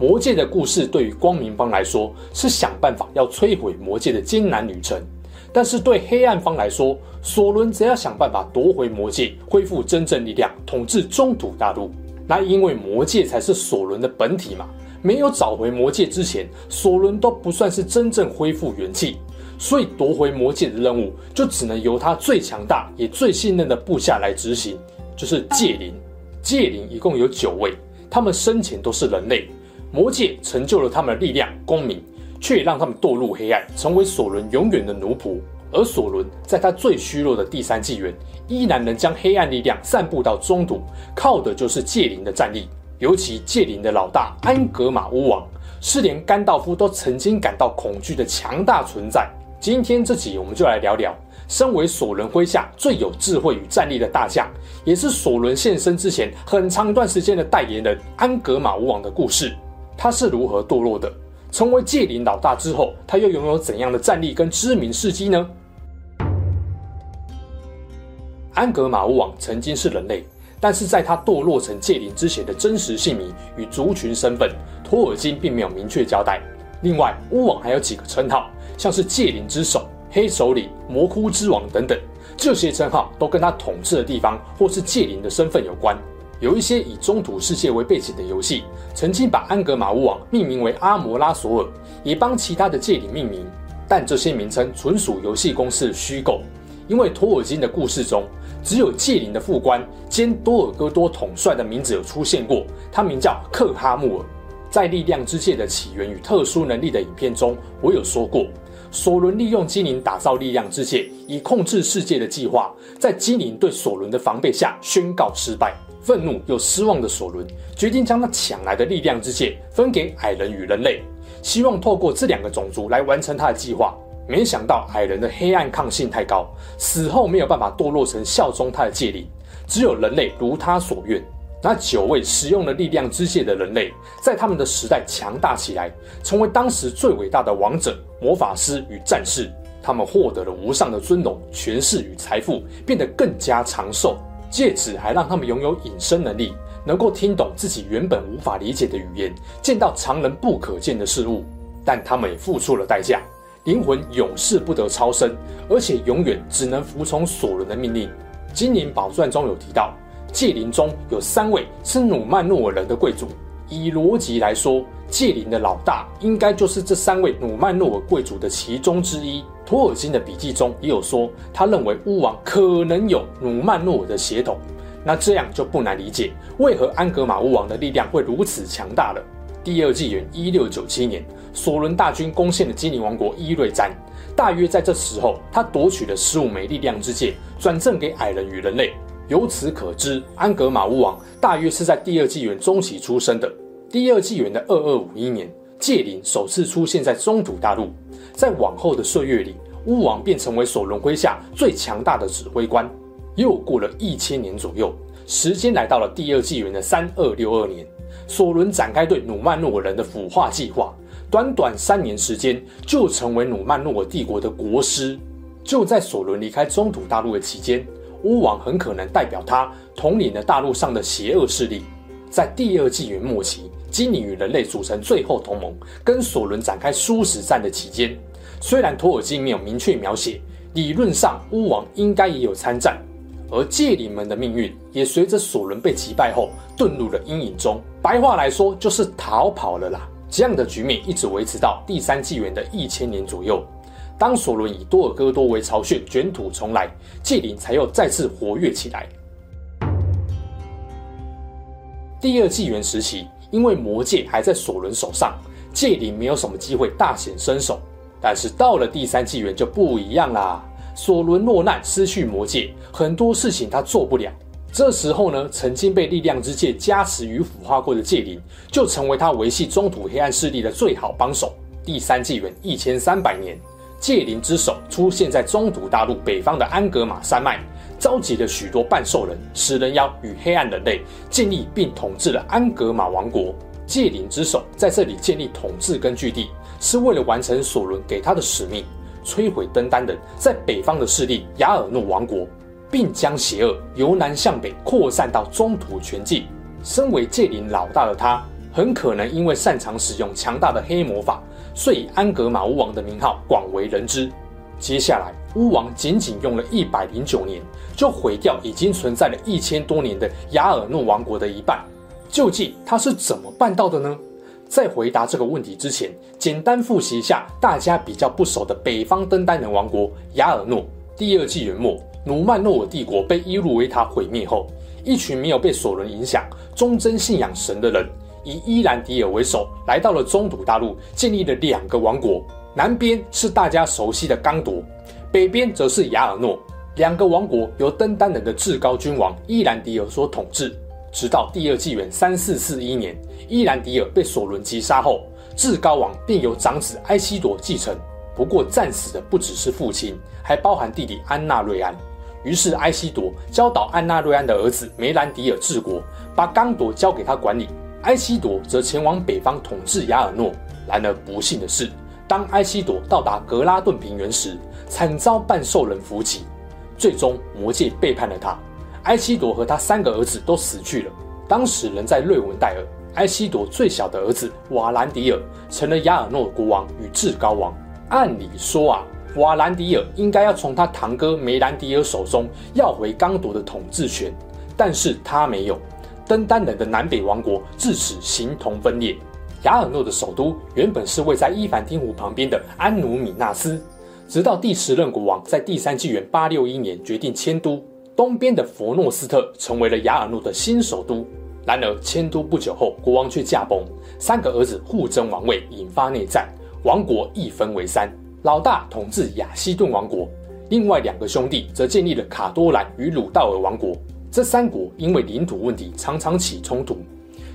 魔戒的故事对于光明方来说是想办法要摧毁魔戒的艰难旅程，但是对黑暗方来说，索伦则要想办法夺回魔戒，恢复真正力量，统治中土大陆。那因为魔戒才是索伦的本体嘛，没有找回魔戒之前，索伦都不算是真正恢复元气，所以夺回魔戒的任务就只能由他最强大也最信任的部下来执行，就是戒灵。戒灵一共有九位，他们生前都是人类。魔戒成就了他们的力量、功名，却也让他们堕入黑暗，成为索伦永远的奴仆。而索伦在他最虚弱的第三纪元，依然能将黑暗力量散布到中土，靠的就是戒灵的战力。尤其戒灵的老大安格玛巫王，是连甘道夫都曾经感到恐惧的强大存在。今天这集我们就来聊聊，身为索伦麾下最有智慧与战力的大将，也是索伦现身之前很长一段时间的代言人安格玛巫王的故事。他是如何堕落的？成为戒灵老大之后，他又拥有怎样的战力跟知名事迹呢？安格玛巫王曾经是人类，但是在他堕落成戒灵之前的真实姓名与族群身份，托尔金并没有明确交代。另外，巫王还有几个称号，像是戒灵之首、黑首领、魔窟之王等等，这些称号都跟他统治的地方或是戒灵的身份有关。有一些以中土世界为背景的游戏，曾经把安格玛巫王命名为阿摩拉索尔，也帮其他的界灵命名，但这些名称纯属游戏公司的虚构。因为托尔金的故事中，只有界灵的副官兼多尔戈多统帅的名字有出现过，他名叫克哈穆尔。在力量之戒的起源与特殊能力的影片中，我有说过，索伦利用精灵打造力量之戒，以控制世界的计划，在精灵对索伦的防备下宣告失败。愤怒又失望的索伦决定将他抢来的力量之戒分给矮人与人类，希望透过这两个种族来完成他的计划。没想到矮人的黑暗抗性太高，死后没有办法堕落成效忠他的戒灵，只有人类如他所愿。那九位使用了力量之戒的人类，在他们的时代强大起来，成为当时最伟大的王者、魔法师与战士。他们获得了无上的尊荣、权势与财富，变得更加长寿。戒指还让他们拥有隐身能力，能够听懂自己原本无法理解的语言，见到常人不可见的事物。但他们也付出了代价，灵魂永世不得超生，而且永远只能服从索伦的命令。《精灵宝钻》中有提到，戒灵中有三位是努曼诺尔人的贵族。以逻辑来说，戒灵的老大应该就是这三位努曼诺尔贵族的其中之一。托尔金的笔记中也有说，他认为巫王可能有努曼诺尔的血统。那这样就不难理解，为何安格玛巫王的力量会如此强大了。第二纪元一六九七年，索伦大军攻陷了精灵王国伊瑞詹，大约在这时候，他夺取了十五枚力量之戒，转赠给矮人与人类。由此可知，安格玛巫王大约是在第二纪元中期出生的。第二纪元的二二五一年，戒灵首次出现在中土大陆。在往后的岁月里，巫王便成为索伦麾下最强大的指挥官。又过了一千年左右，时间来到了第二纪元的三二六二年，索伦展开对努曼诺尔人的腐化计划。短短三年时间，就成为努曼诺尔帝国的国师。就在索伦离开中土大陆的期间，巫王很可能代表他统领了大陆上的邪恶势力。在第二纪元末期，精灵与人类组成最后同盟，跟索伦展开殊死战的期间，虽然托尔金没有明确描写，理论上巫王应该也有参战，而戒灵们的命运也随着索伦被击败后遁入了阴影中。白话来说，就是逃跑了啦。这样的局面一直维持到第三纪元的一千年左右，当索伦以多尔戈多为巢穴，卷土重来，戒灵才又再次活跃起来。第二纪元时期，因为魔戒还在索伦手上，戒灵没有什么机会大显身手。但是到了第三纪元就不一样啦，索伦落难，失去魔戒，很多事情他做不了。这时候呢，曾经被力量之戒加持与腐化过的戒灵，就成为他维系中土黑暗势力的最好帮手。第三纪元一千三百年，戒灵之手出现在中土大陆北方的安格玛山脉，召集了许多半兽人、食人妖与黑暗人类，建立并统治了安格玛王国。戒灵之手在这里建立统治根据地，是为了完成索伦给他的使命，摧毁登丹人在北方的势力雅尔诺王国，并将邪恶由南向北扩散到中土全境。身为戒灵老大的他，很可能因为擅长使用强大的黑魔法，所以安格玛巫王的名号广为人知。接下来，巫王仅仅用了一百零九年，就毁掉已经存在了一千多年的雅尔诺王国的一半。究竟他是怎么办到的呢？在回答这个问题之前，简单复习一下大家比较不熟的北方登丹人王国雅尔诺。第二纪元末，努曼诺尔帝国被伊路维塔毁灭后，一群没有被索伦影响、忠贞信仰神的人，以伊兰迪尔为首，来到了中土大陆，建立了两个王国。南边是大家熟悉的刚铎，北边则是雅尔诺。两个王国由登丹人的至高君王伊兰迪尔所统治。直到第二纪元三四四一年，伊兰迪尔被索伦击杀后，至高王便由长子埃希铎继承。不过战死的不只是父亲，还包含弟弟安纳瑞安。于是埃希铎教导安纳瑞安的儿子梅兰迪尔治国，把刚铎交给他管理。埃希铎则前往北方统治雅尔诺。然而不幸的是，当埃希铎到达格拉顿平原时，惨遭半兽人伏击，最终魔戒背叛了他。埃希铎和他三个儿子都死去了。当时人在瑞文戴尔，埃希铎最小的儿子瓦兰迪尔成了亚尔诺国王与至高王。按理说啊，瓦兰迪尔应该要从他堂哥梅兰迪尔手中要回刚铎的统治权，但是他没有。登丹人的南北王国自此形同分裂。雅尔诺的首都原本是位在伊凡汀湖旁边的安努米纳斯，直到第十任国王在第三纪元八六一年决定迁都。东边的佛诺斯特成为了雅尔诺的新首都。然而迁都不久后，国王却驾崩，三个儿子互争王位，引发内战，王国一分为三。老大统治雅西顿王国，另外两个兄弟则建立了卡多兰与鲁道尔王国。这三国因为领土问题常常起冲突。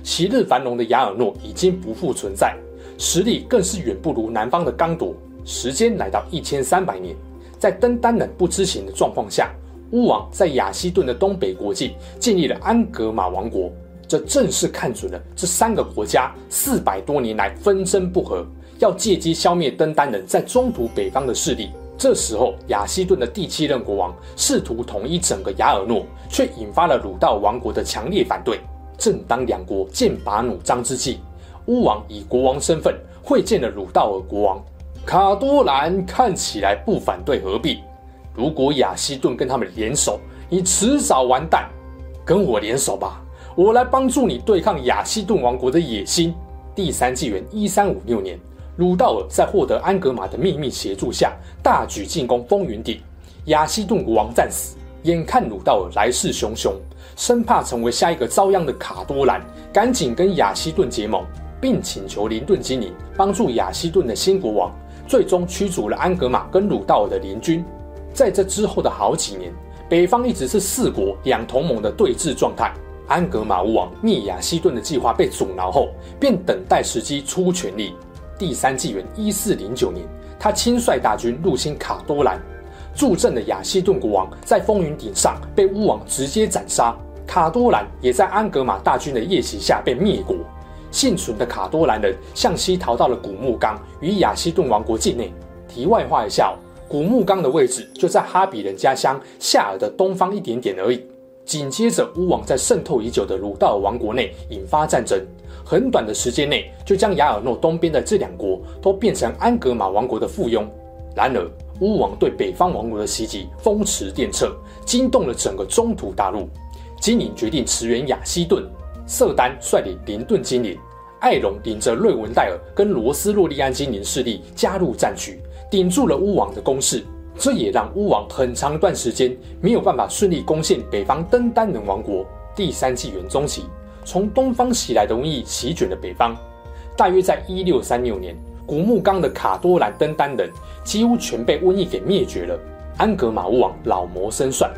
昔日繁荣的雅尔诺已经不复存在，实力更是远不如南方的刚铎。时间来到一千三百年，在登丹人不知情的状况下。巫王在雅西顿的东北国境建立了安格玛王国，这正是看准了这三个国家四百多年来纷争不和，要借机消灭登丹人在中土北方的势力。这时候，亚西顿的第七任国王试图统一整个亚尔诺，却引发了鲁道王国的强烈反对。正当两国剑拔弩张之际，巫王以国王身份会见了鲁道尔国王卡多兰，看起来不反对合并。如果亚西顿跟他们联手，你迟早完蛋。跟我联手吧，我来帮助你对抗亚西顿王国的野心。第三纪元一三五六年，鲁道尔在获得安格玛的秘密协助下，大举进攻风云顶。亚西顿国王战死，眼看鲁道尔来势汹汹，生怕成为下一个遭殃的卡多兰，赶紧跟亚西顿结盟，并请求林顿精灵帮助亚西顿的新国王，最终驱逐了安格玛跟鲁道尔的联军。在这之后的好几年，北方一直是四国两同盟的对峙状态。安格玛巫王灭亚西顿的计划被阻挠后，便等待时机出全力。第三纪元一四零九年，他亲率大军入侵卡多兰，助阵的亚西顿国王在风云顶上被巫王直接斩杀。卡多兰也在安格玛大军的夜袭下被灭国。幸存的卡多兰人向西逃到了古墓冈与亚西顿王国境内。题外话一下。古墓冈的位置就在哈比人家乡夏尔的东方一点点而已。紧接着，巫王在渗透已久的鲁道尔王国内引发战争，很短的时间内就将雅尔诺东边的这两国都变成安格玛王国的附庸。然而，巫王对北方王国的袭击风驰电掣，惊动了整个中土大陆。精灵决定驰援雅西顿，瑟丹率领林顿精灵，艾隆领着瑞文戴尔跟罗斯洛利安精灵势力加入战局。顶住了巫王的攻势，这也让巫王很长一段时间没有办法顺利攻陷北方登丹人王国。第三纪元中期，从东方袭来的瘟疫席卷了北方。大约在一六三六年，古木冈的卡多兰登丹人几乎全被瘟疫给灭绝了。安格玛巫王老谋深算，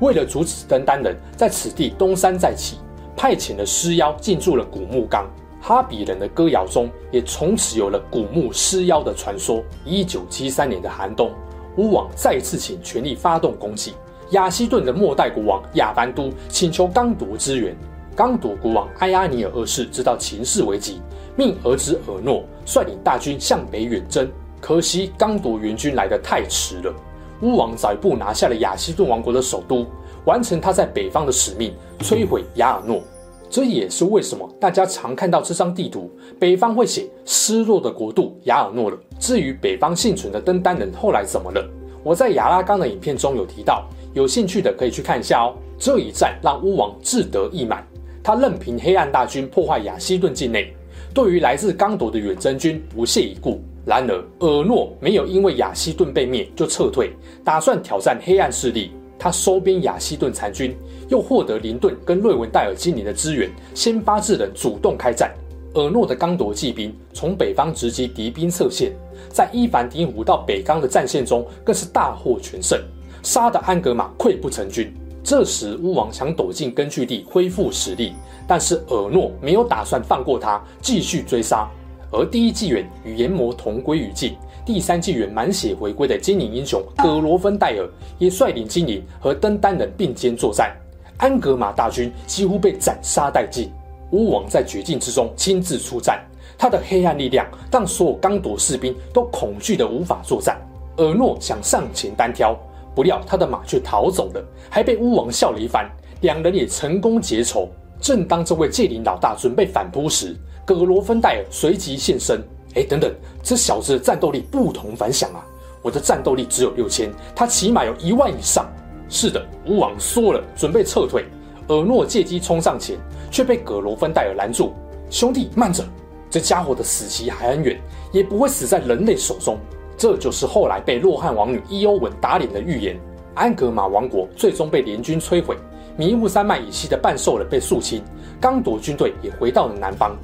为了阻止登丹人在此地东山再起，派遣了狮妖进驻了古木冈。哈比人的歌谣中也从此有了古墓尸妖的传说。一九七三年的寒冬，巫王再次请全力发动攻击。亚西顿的末代国王亚班都请求刚铎支援。刚铎国王埃阿尼尔二世知道情势危急，命儿子尔诺率领大军向北远征。可惜刚铎援军来得太迟了，巫王早一步拿下了亚西顿王国的首都，完成他在北方的使命，摧毁亚尔诺。这也是为什么大家常看到这张地图，北方会写失落的国度亚尔诺了。至于北方幸存的登丹人后来怎么了，我在亚拉冈的影片中有提到，有兴趣的可以去看一下哦。这一战让巫王志得意满。他任凭黑暗大军破坏亚希顿境内，对于来自刚铎的远征军不屑一顾。然而，尔诺没有因为亚希顿被灭就撤退，打算挑战黑暗势力。他收编亚希顿残军，又获得林顿跟瑞文戴尔精灵的支援，先发制人，主动开战。尔诺的刚铎骑兵从北方直击敌兵侧线，在伊凡丁湖到北冈的战线中更是大获全胜，杀得安格玛溃不成军。这时，巫王想躲进根据地恢复实力，但是尔诺没有打算放过他，继续追杀。而第一纪元与炎魔同归于尽，第三纪元满血回归的精灵英雄葛罗芬戴尔也率领精灵和登丹人并肩作战，安格玛大军几乎被斩杀殆尽。巫王在绝境之中亲自出战，他的黑暗力量让所有刚铎士兵都恐惧得无法作战。尔诺想上前单挑。不料他的马却逃走了，还被巫王笑了一番。两人也成功结仇。正当这位戒灵老大准备反扑时，葛罗芬戴尔随即现身。哎，等等，这小子的战斗力不同凡响啊！我的战斗力只有六千，他起码有一万以上。是的，巫王说了，准备撤退。尔诺借机冲上前，却被葛罗芬戴尔拦住。兄弟，慢着，这家伙的死期还很远，也不会死在人类手中。这就是后来被洛汗王女伊欧文打脸的预言。安格玛王国最终被联军摧毁，迷雾山脉以西的半兽人被肃清，刚铎军队也回到了南方。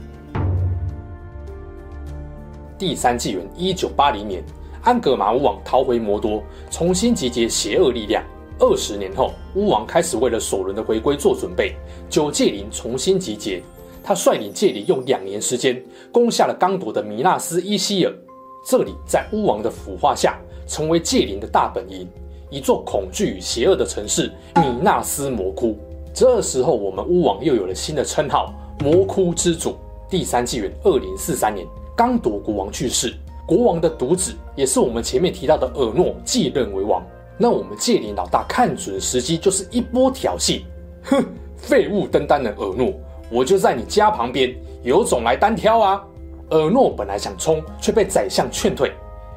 第三纪元一九八零年，安格玛巫王逃回魔多，重新集结邪恶力量。二十年后，巫王开始为了索伦的回归做准备，九戒灵重新集结，他率领戒灵用两年时间攻下了刚铎的米纳斯伊希尔。这里在巫王的腐化下，成为戒灵的大本营，一座恐惧与邪恶的城市——米纳斯魔窟。这时候，我们巫王又有了新的称号——魔窟之主。第三纪元二零四三年，刚铎国王去世，国王的独子，也是我们前面提到的尔诺继任为王。那我们戒灵老大看准时机，就是一波挑衅。哼，废物登丹人尔诺，我就在你家旁边，有种来单挑啊！尔诺本来想冲，却被宰相劝退。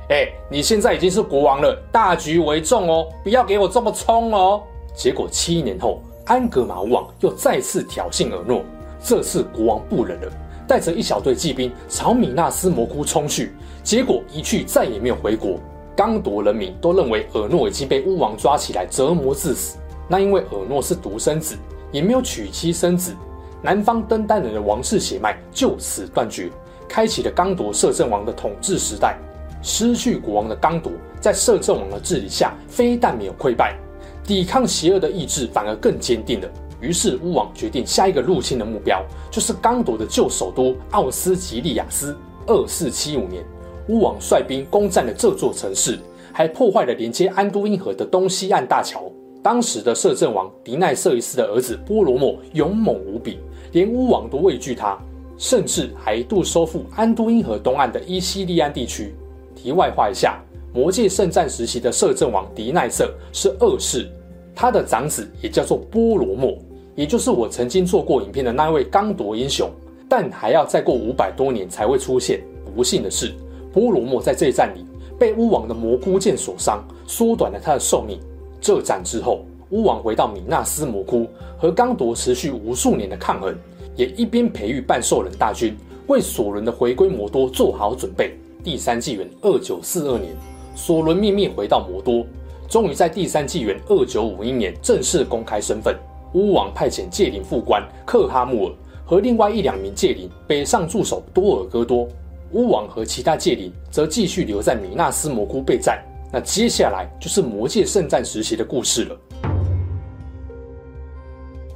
哎，你现在已经是国王了，大局为重哦，不要给我这么冲哦。结果七年后，安格玛巫王又再次挑衅尔诺，这次国王不忍了，带着一小队骑兵朝米纳斯魔窟冲去，结果一去再也没有回国。刚铎人民都认为尔诺已经被巫王抓起来折磨致死。那因为尔诺是独生子，也没有娶妻生子，南方登丹人的王室血脉就此断绝。开启了刚铎摄政王的统治时代。失去国王的刚铎，在摄政王的治理下，非但没有溃败，抵抗邪恶的意志反而更坚定了。于是巫王决定下一个入侵的目标，就是刚铎的旧首都奥斯吉利亚斯。二四七五年，巫王率兵攻占了这座城市，还破坏了连接安都因河的东西岸大桥。当时的摄政王迪奈瑟一世的儿子波罗莫勇猛无比，连巫王都畏惧他。甚至还一度收复安都因河东岸的伊西利安地区。题外话一下，魔戒圣战时期的摄政王迪奈瑟是二世，他的长子也叫做波罗莫，也就是我曾经做过影片的那位刚铎英雄，但还要再过五百多年才会出现。不幸的是，波罗莫在这一战里被巫王的魔箍剑所伤，缩短了他的寿命。这战之后，巫王回到米纳斯魔窟，和刚铎持续无数年的抗衡。也一边培育半兽人大军，为索伦的回归魔多做好准备。第三纪元二九四二年，索伦秘密回到魔多，终于在第三纪元二九五一年正式公开身份。巫王派遣戒灵副官克哈穆尔和另外一两名戒灵北上驻守多尔戈多，巫王和其他戒灵则继续留在米纳斯魔窟备战。那接下来就是魔戒圣战时期的故事了。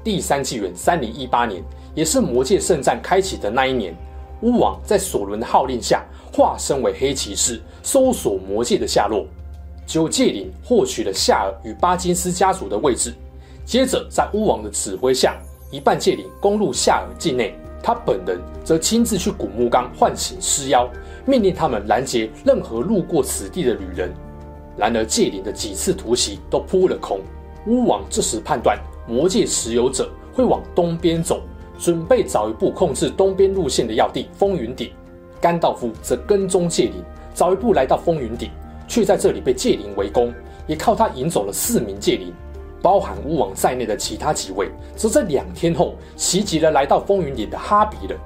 第三纪元三零一八年。也是魔戒圣战开启的那一年，巫王在索伦的号令下，化身为黑骑士，搜索魔戒的下落。九戒灵获取了夏尔与巴金斯家族的位置，接着在巫王的指挥下，一半戒灵攻入夏尔境内，他本人则亲自去古墓岗唤醒尸妖，命令他们拦截任何路过此地的旅人。然而戒灵的几次突袭都扑了空。巫王这时判断魔戒持有者会往东边走，准备早一步控制东边路线的要地风云顶。甘道夫则跟踪戒灵，早一步来到风云顶，却在这里被戒灵围攻，也靠他引走了四名戒灵，包含巫王在内的其他几位，则在两天后袭击了来到风云顶的哈比人。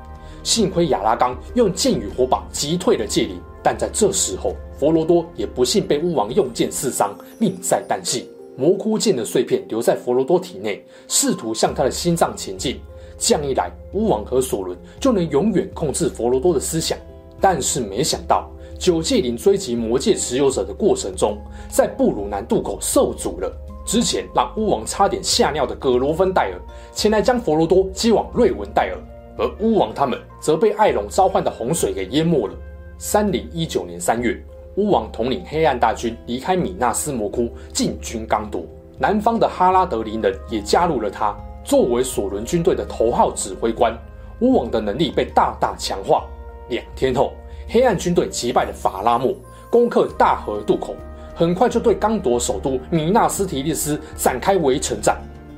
幸亏亚拉冈用剑与火把击退了戒灵，但在这时候，佛罗多也不幸被巫王用剑刺伤，命在旦夕。魔窟剑的碎片留在佛罗多体内，试图向他的心脏前进。这样一来，巫王和索伦就能永远控制佛罗多的思想。但是没想到，九戒灵追击魔戒持有者的过程中，在布鲁南渡口受阻了。之前让巫王差点吓尿的葛罗芬戴尔前来将佛罗多接往瑞文戴尔，而巫王他们则被艾隆召唤的洪水给淹没了。三零一九年三月。巫王统领黑暗大军离开米纳斯魔窟，进军刚铎。南方的哈拉德林人也加入了他，作为索伦军队的头号指挥官。巫王的能力被大大强化。两天后，黑暗军队击败了法拉莫，攻克大河渡口，很快就对刚铎首都米纳斯提利斯展开围城战。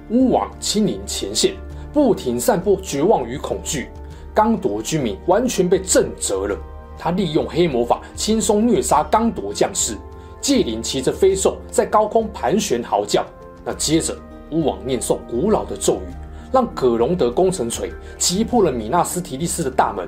巫王亲临前线，不停散播绝望与恐惧，刚铎居民完全被震慑了。他利用黑魔法轻松虐杀刚铎将士，戒灵骑着飞兽在高空盘旋嚎叫。那接着，巫王念诵古老的咒语，让葛隆德工程锤击破了米纳斯提利斯的大门。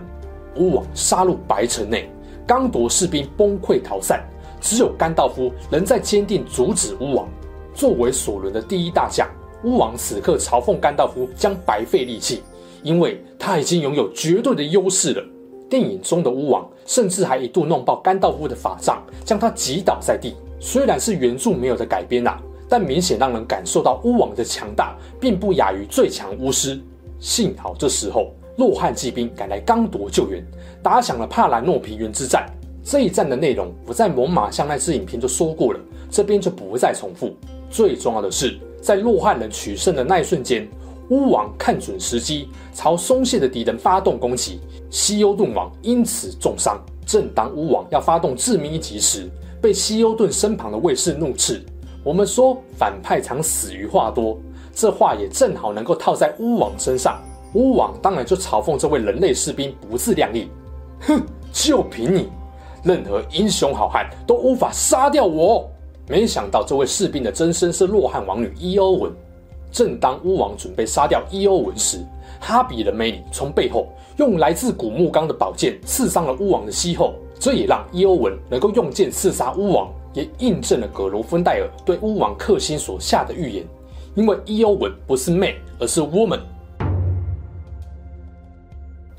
巫王杀入白城内，刚铎士兵崩溃逃散，只有甘道夫仍在坚定阻止巫王。作为索伦的第一大将，巫王此刻嘲讽甘道夫将白费力气，因为他已经拥有绝对的优势了。电影中的巫王甚至还一度弄爆甘道夫的法杖，将他击倒在地。虽然是原著没有的改编呐，但明显让人感受到巫王的强大，并不亚于最强巫师。幸好这时候洛汉骑兵赶来刚铎救援，打响了帕兰诺平原之战。这一战的内容我在猛犸象那支影片就说过了，这边就不再重复。最重要的是，在洛汉人取胜的那一瞬间。巫王看准时机，朝松懈的敌人发动攻击，西欧顿王因此重伤。正当巫王要发动致命一击时，被西欧顿身旁的卫士怒斥：“我们说反派常死于话多，这话也正好能够套在巫王身上。”巫王当然就嘲讽这位人类士兵不自量力：“哼，就凭你，任何英雄好汉都无法杀掉我。”没想到这位士兵的真身是洛汉王女伊欧文。正当巫王准备杀掉伊欧文时，哈比人梅里从背后用来自古墓岗的宝剑刺伤了巫王的膝后，这也让伊欧文能够用剑刺杀巫王，也印证了葛罗芬戴尔对巫王克星所下的预言。因为伊欧文不是 man，而是 woman。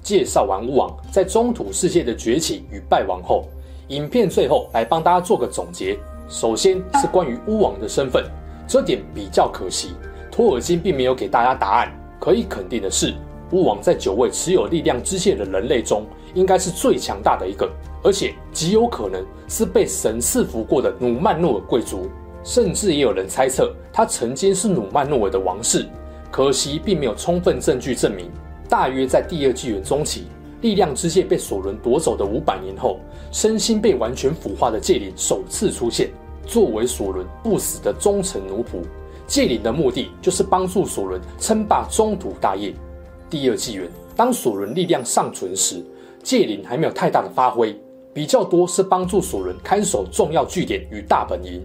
介绍完巫王在中土世界的崛起与败亡后，影片最后来帮大家做个总结。首先是关于巫王的身份，这点比较可惜。托尔金并没有给大家答案。可以肯定的是，巫王在九位持有力量之剑的人类中，应该是最强大的一个，而且极有可能是被神赐福过的努曼诺尔贵族，甚至也有人猜测他曾经是努曼诺尔的王室。可惜并没有充分证据证明。大约在第二纪元中期，力量之剑被索伦夺走的五百年后，身心被完全腐化的戒灵首次出现，作为索伦不死的忠诚奴仆。戒灵的目的就是帮助索伦称霸中土大业。第二纪元，当索伦力量尚存时，戒灵还没有太大的发挥，比较多是帮助索伦看守重要据点与大本营。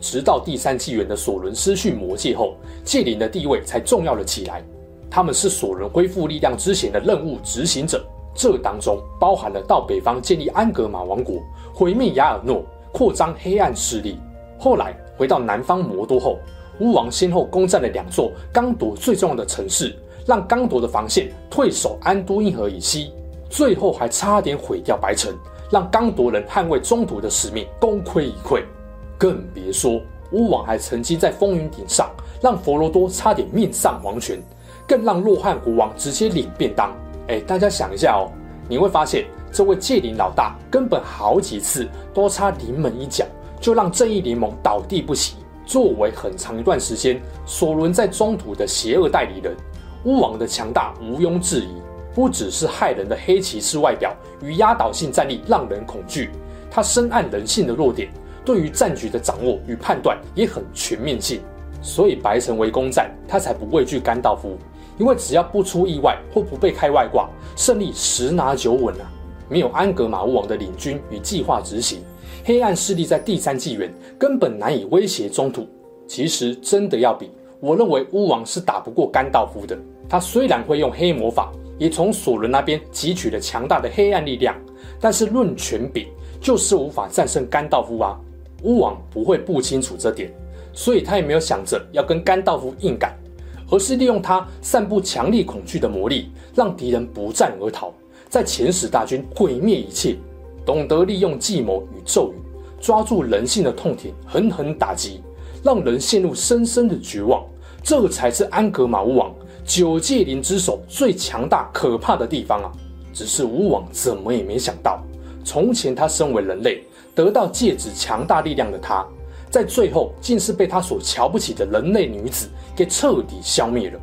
直到第三纪元的索伦失去魔戒后，戒灵的地位才重要了起来。他们是索伦恢复力量之前的任务执行者，这当中包含了到北方建立安格玛王国、毁灭雅尔诺、扩张黑暗势力。后来回到南方魔多后。巫王先后攻占了两座刚铎最重要的城市，让刚铎的防线退守安都因河以西，最后还差点毁掉白城，让刚铎人捍卫中土的使命功亏一篑。更别说巫王还曾经在风云顶上让佛罗多差点命丧黄泉，更让洛汉国王直接领便当。哎，大家想一下哦，你会发现，这位戒灵老大根本好几次都差临门一脚，就让正义联盟倒地不起。作为很长一段时间所轮在中土的邪恶代理人，巫王的强大毋庸置疑。不只是骇人的黑骑士外表与压倒性战力让人恐惧，他深谙人性的弱点，对于战局的掌握与判断也很全面性。所以白城围攻战，他才不畏惧甘道夫，因为只要不出意外或不被开外挂，胜利十拿九稳啊！没有安格玛巫王的领军与计划执行，黑暗势力在第三纪元根本难以威胁中土。其实真的要比，我认为巫王是打不过甘道夫的。他虽然会用黑魔法，也从索伦那边汲取了强大的黑暗力量，但是论权柄，就是无法战胜甘道夫啊！巫王不会不清楚这点。所以他也没有想着要跟甘道夫硬干，而是利用他散布强力恐惧的魔力，让敌人不战而逃，在遣使大军毁灭一切。懂得利用计谋与咒语，抓住人性的痛点，狠狠打击，让人陷入深深的绝望。这才是安格玛巫王九戒灵之首最强大可怕的地方啊！只是巫王怎么也没想到，从前他身为人类，得到戒指强大力量的他。在最后，竟是被他所瞧不起的人类女子给彻底消灭了。